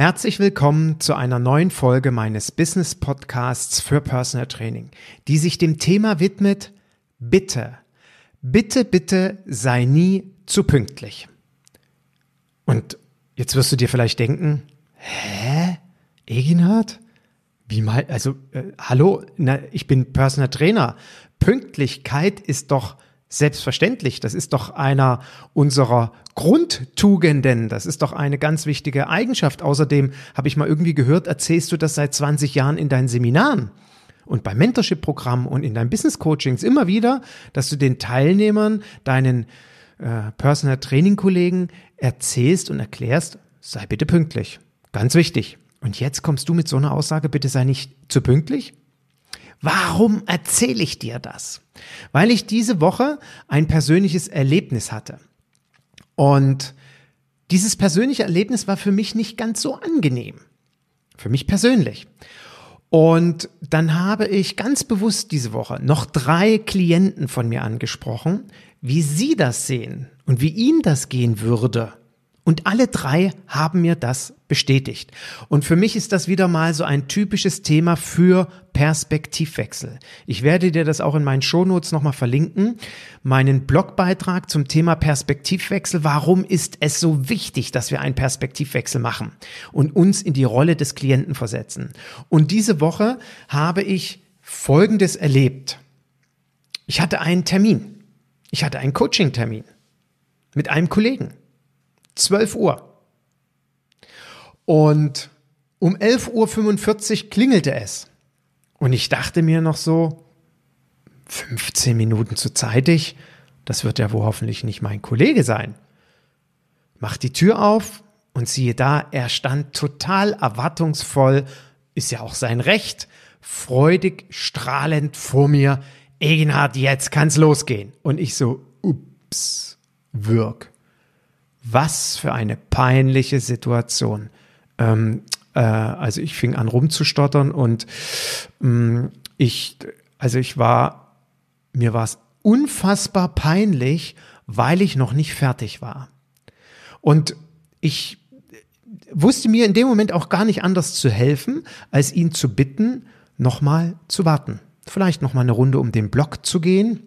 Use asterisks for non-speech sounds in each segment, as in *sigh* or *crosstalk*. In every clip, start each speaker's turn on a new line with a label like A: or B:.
A: Herzlich willkommen zu einer neuen Folge meines Business Podcasts für Personal Training, die sich dem Thema widmet, bitte, bitte, bitte sei nie zu pünktlich. Und jetzt wirst du dir vielleicht denken, hä? Eginhard? Wie mal, also, äh, hallo, na, ich bin Personal Trainer. Pünktlichkeit ist doch Selbstverständlich, das ist doch einer unserer Grundtugenden, das ist doch eine ganz wichtige Eigenschaft. Außerdem habe ich mal irgendwie gehört, erzählst du das seit 20 Jahren in deinen Seminaren und beim Mentorship-Programm und in deinen Business-Coachings immer wieder, dass du den Teilnehmern, deinen äh, Personal Training-Kollegen erzählst und erklärst, sei bitte pünktlich. Ganz wichtig. Und jetzt kommst du mit so einer Aussage, bitte sei nicht zu pünktlich? Warum erzähle ich dir das? Weil ich diese Woche ein persönliches Erlebnis hatte. Und dieses persönliche Erlebnis war für mich nicht ganz so angenehm. Für mich persönlich. Und dann habe ich ganz bewusst diese Woche noch drei Klienten von mir angesprochen, wie sie das sehen und wie ihnen das gehen würde, und alle drei haben mir das bestätigt. Und für mich ist das wieder mal so ein typisches Thema für Perspektivwechsel. Ich werde dir das auch in meinen Shownotes nochmal verlinken. Meinen Blogbeitrag zum Thema Perspektivwechsel. Warum ist es so wichtig, dass wir einen Perspektivwechsel machen und uns in die Rolle des Klienten versetzen? Und diese Woche habe ich Folgendes erlebt. Ich hatte einen Termin. Ich hatte einen Coaching-Termin mit einem Kollegen. 12 Uhr. Und um 11.45 Uhr klingelte es. Und ich dachte mir noch so, 15 Minuten zu zeitig, das wird ja wohl hoffentlich nicht mein Kollege sein. Mach die Tür auf und siehe da, er stand total erwartungsvoll, ist ja auch sein Recht, freudig, strahlend vor mir. Egenhard, jetzt kann's losgehen. Und ich so, ups, wirk. Was für eine peinliche Situation. Ähm, äh, also ich fing an rumzustottern und ähm, ich, also ich war, mir war es unfassbar peinlich, weil ich noch nicht fertig war. Und ich wusste mir in dem Moment auch gar nicht anders zu helfen, als ihn zu bitten, nochmal zu warten. Vielleicht nochmal eine Runde um den Block zu gehen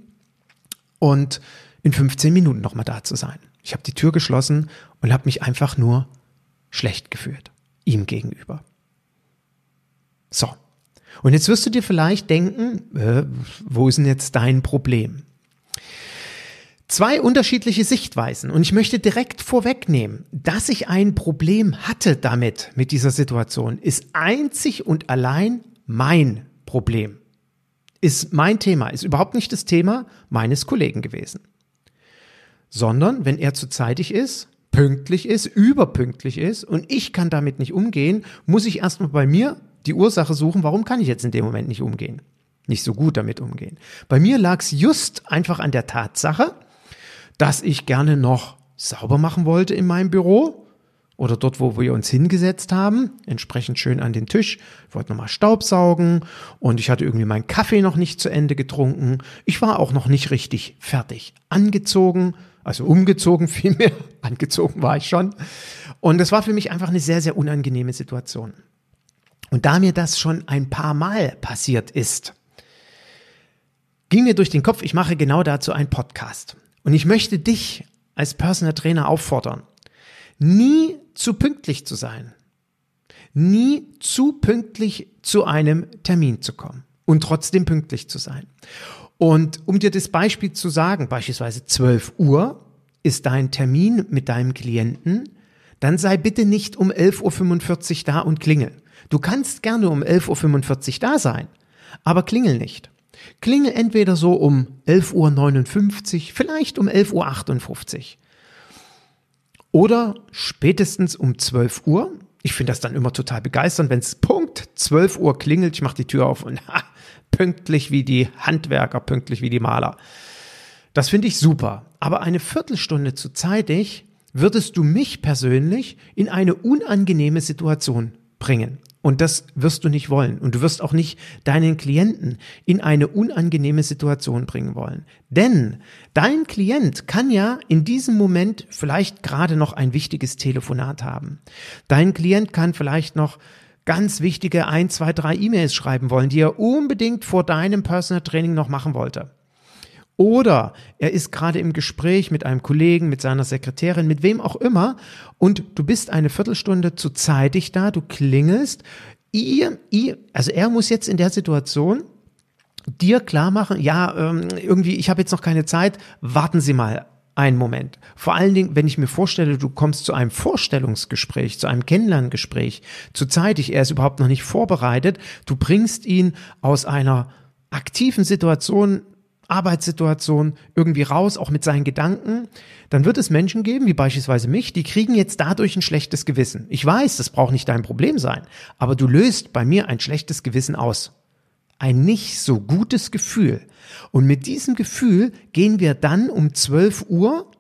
A: und in 15 Minuten nochmal da zu sein. Ich habe die Tür geschlossen und habe mich einfach nur schlecht gefühlt, ihm gegenüber. So. Und jetzt wirst du dir vielleicht denken, äh, wo ist denn jetzt dein Problem? Zwei unterschiedliche Sichtweisen und ich möchte direkt vorwegnehmen, dass ich ein Problem hatte damit, mit dieser Situation, ist einzig und allein mein Problem. Ist mein Thema, ist überhaupt nicht das Thema meines Kollegen gewesen sondern wenn er zu zeitig ist, pünktlich ist, überpünktlich ist und ich kann damit nicht umgehen, muss ich erstmal bei mir die Ursache suchen, warum kann ich jetzt in dem Moment nicht umgehen? Nicht so gut damit umgehen. Bei mir lag es just einfach an der Tatsache, dass ich gerne noch sauber machen wollte in meinem Büro oder dort, wo wir uns hingesetzt haben, entsprechend schön an den Tisch. Ich wollte nochmal Staubsaugen und ich hatte irgendwie meinen Kaffee noch nicht zu Ende getrunken. Ich war auch noch nicht richtig fertig angezogen, also umgezogen *laughs* vielmehr, angezogen war ich schon. Und das war für mich einfach eine sehr, sehr unangenehme Situation. Und da mir das schon ein paar Mal passiert ist, ging mir durch den Kopf, ich mache genau dazu einen Podcast. Und ich möchte dich als Personal Trainer auffordern, nie zu pünktlich zu sein. Nie zu pünktlich zu einem Termin zu kommen und trotzdem pünktlich zu sein. Und um dir das Beispiel zu sagen, beispielsweise 12 Uhr ist dein Termin mit deinem Klienten, dann sei bitte nicht um 11.45 Uhr da und klingel. Du kannst gerne um 11.45 Uhr da sein, aber klingel nicht. Klingel entweder so um 11.59 Uhr, vielleicht um 11.58 Uhr. Oder spätestens um 12 Uhr. Ich finde das dann immer total begeisternd, wenn es Punkt 12 Uhr klingelt, ich mache die Tür auf und ha, pünktlich wie die Handwerker, pünktlich wie die Maler. Das finde ich super. Aber eine Viertelstunde zu zeitig würdest du mich persönlich in eine unangenehme Situation bringen. Und das wirst du nicht wollen. Und du wirst auch nicht deinen Klienten in eine unangenehme Situation bringen wollen. Denn dein Klient kann ja in diesem Moment vielleicht gerade noch ein wichtiges Telefonat haben. Dein Klient kann vielleicht noch ganz wichtige ein, zwei, drei E-Mails schreiben wollen, die er unbedingt vor deinem Personal Training noch machen wollte. Oder er ist gerade im Gespräch mit einem Kollegen, mit seiner Sekretärin, mit wem auch immer und du bist eine Viertelstunde zu zeitig da, du klingelst. Ihr, ihr, also er muss jetzt in der Situation dir klar machen, ja, ähm, irgendwie, ich habe jetzt noch keine Zeit, warten Sie mal einen Moment. Vor allen Dingen, wenn ich mir vorstelle, du kommst zu einem Vorstellungsgespräch, zu einem Kennenlerngespräch, zu zeitig, er ist überhaupt noch nicht vorbereitet, du bringst ihn aus einer aktiven Situation Arbeitssituation irgendwie raus, auch mit seinen Gedanken, dann wird es Menschen geben, wie beispielsweise mich, die kriegen jetzt dadurch ein schlechtes Gewissen. Ich weiß, das braucht nicht dein Problem sein, aber du löst bei mir ein schlechtes Gewissen aus. Ein nicht so gutes Gefühl. Und mit diesem Gefühl gehen wir dann um 12 Uhr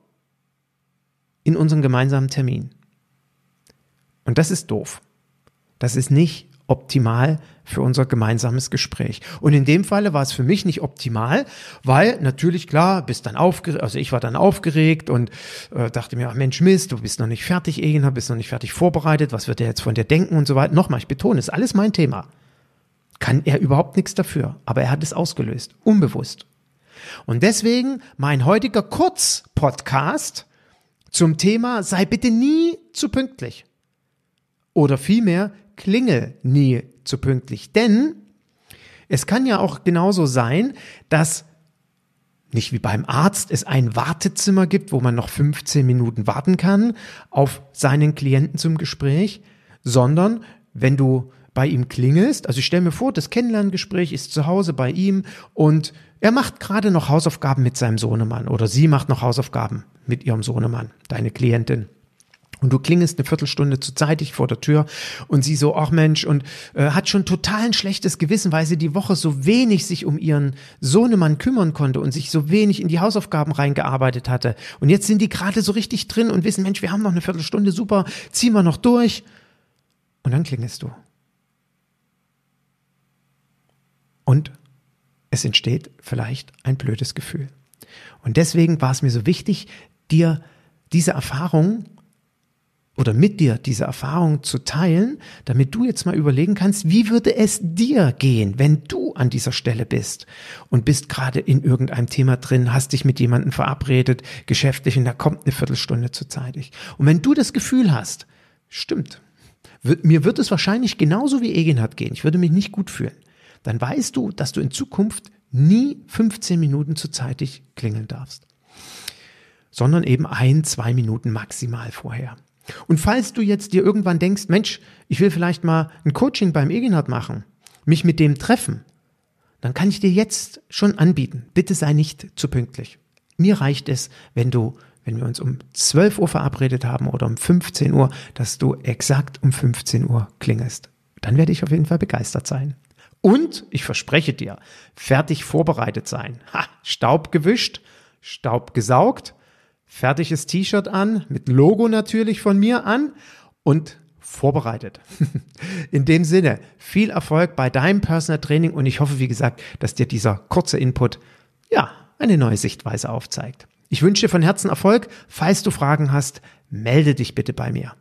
A: in unseren gemeinsamen Termin. Und das ist doof. Das ist nicht optimal für unser gemeinsames Gespräch. Und in dem Falle war es für mich nicht optimal, weil natürlich klar, bist dann aufgeregt, also ich war dann aufgeregt und äh, dachte mir, ach Mensch Mist, du bist noch nicht fertig, Egina, bist noch nicht fertig vorbereitet, was wird er jetzt von dir denken und so weiter. Nochmal, ich betone, ist alles mein Thema. Kann er überhaupt nichts dafür, aber er hat es ausgelöst, unbewusst. Und deswegen mein heutiger Kurz-Podcast zum Thema sei bitte nie zu pünktlich. Oder vielmehr, klingel nie zu pünktlich. Denn es kann ja auch genauso sein, dass nicht wie beim Arzt es ein Wartezimmer gibt, wo man noch 15 Minuten warten kann auf seinen Klienten zum Gespräch, sondern wenn du bei ihm klingelst, also ich stelle mir vor, das Kennenlerngespräch ist zu Hause bei ihm und er macht gerade noch Hausaufgaben mit seinem Sohnemann oder sie macht noch Hausaufgaben mit ihrem Sohnemann, deine Klientin und du klingelst eine Viertelstunde zu zeitig vor der Tür und sie so, ach Mensch, und äh, hat schon total ein schlechtes Gewissen, weil sie die Woche so wenig sich um ihren Sohnemann kümmern konnte und sich so wenig in die Hausaufgaben reingearbeitet hatte. Und jetzt sind die gerade so richtig drin und wissen, Mensch, wir haben noch eine Viertelstunde, super, ziehen wir noch durch. Und dann klingelst du. Und es entsteht vielleicht ein blödes Gefühl. Und deswegen war es mir so wichtig, dir diese Erfahrung oder mit dir diese Erfahrung zu teilen, damit du jetzt mal überlegen kannst, wie würde es dir gehen, wenn du an dieser Stelle bist und bist gerade in irgendeinem Thema drin, hast dich mit jemandem verabredet, geschäftlich und da kommt eine Viertelstunde zu zeitig. Und wenn du das Gefühl hast, stimmt, mir wird es wahrscheinlich genauso wie Egenhard gehen, ich würde mich nicht gut fühlen, dann weißt du, dass du in Zukunft nie 15 Minuten zu zeitig klingeln darfst, sondern eben ein, zwei Minuten maximal vorher. Und falls du jetzt dir irgendwann denkst, Mensch, ich will vielleicht mal ein Coaching beim Eginhard machen, mich mit dem treffen, dann kann ich dir jetzt schon anbieten. Bitte sei nicht zu pünktlich. Mir reicht es, wenn du, wenn wir uns um 12 Uhr verabredet haben oder um 15 Uhr, dass du exakt um 15 Uhr klingelst. Dann werde ich auf jeden Fall begeistert sein. Und ich verspreche dir, fertig vorbereitet sein. Ha, Staub gewischt, Staub gesaugt fertiges T-Shirt an, mit Logo natürlich von mir an und vorbereitet. *laughs* In dem Sinne, viel Erfolg bei deinem Personal Training und ich hoffe, wie gesagt, dass dir dieser kurze Input, ja, eine neue Sichtweise aufzeigt. Ich wünsche dir von Herzen Erfolg. Falls du Fragen hast, melde dich bitte bei mir.